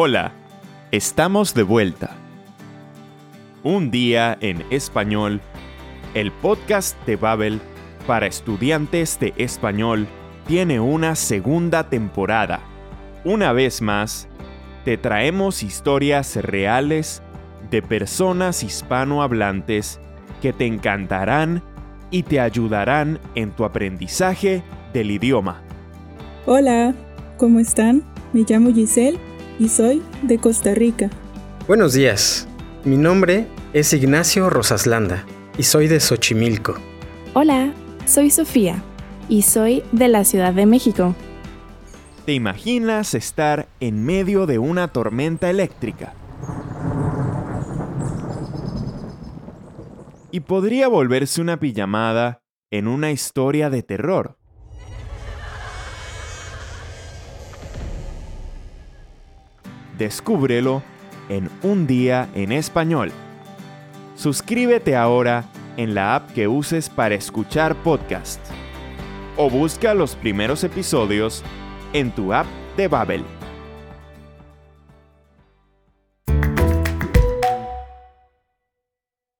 Hola, estamos de vuelta. Un día en español, el podcast de Babel para estudiantes de español tiene una segunda temporada. Una vez más, te traemos historias reales de personas hispanohablantes que te encantarán y te ayudarán en tu aprendizaje del idioma. Hola, ¿cómo están? Me llamo Giselle y soy de Costa Rica. Buenos días, mi nombre es Ignacio Rosaslanda y soy de Xochimilco. Hola, soy Sofía y soy de la Ciudad de México. ¿Te imaginas estar en medio de una tormenta eléctrica? Y podría volverse una pijamada en una historia de terror. Descúbrelo en Un Día en Español. Suscríbete ahora en la app que uses para escuchar podcast. O busca los primeros episodios en tu app de Babel.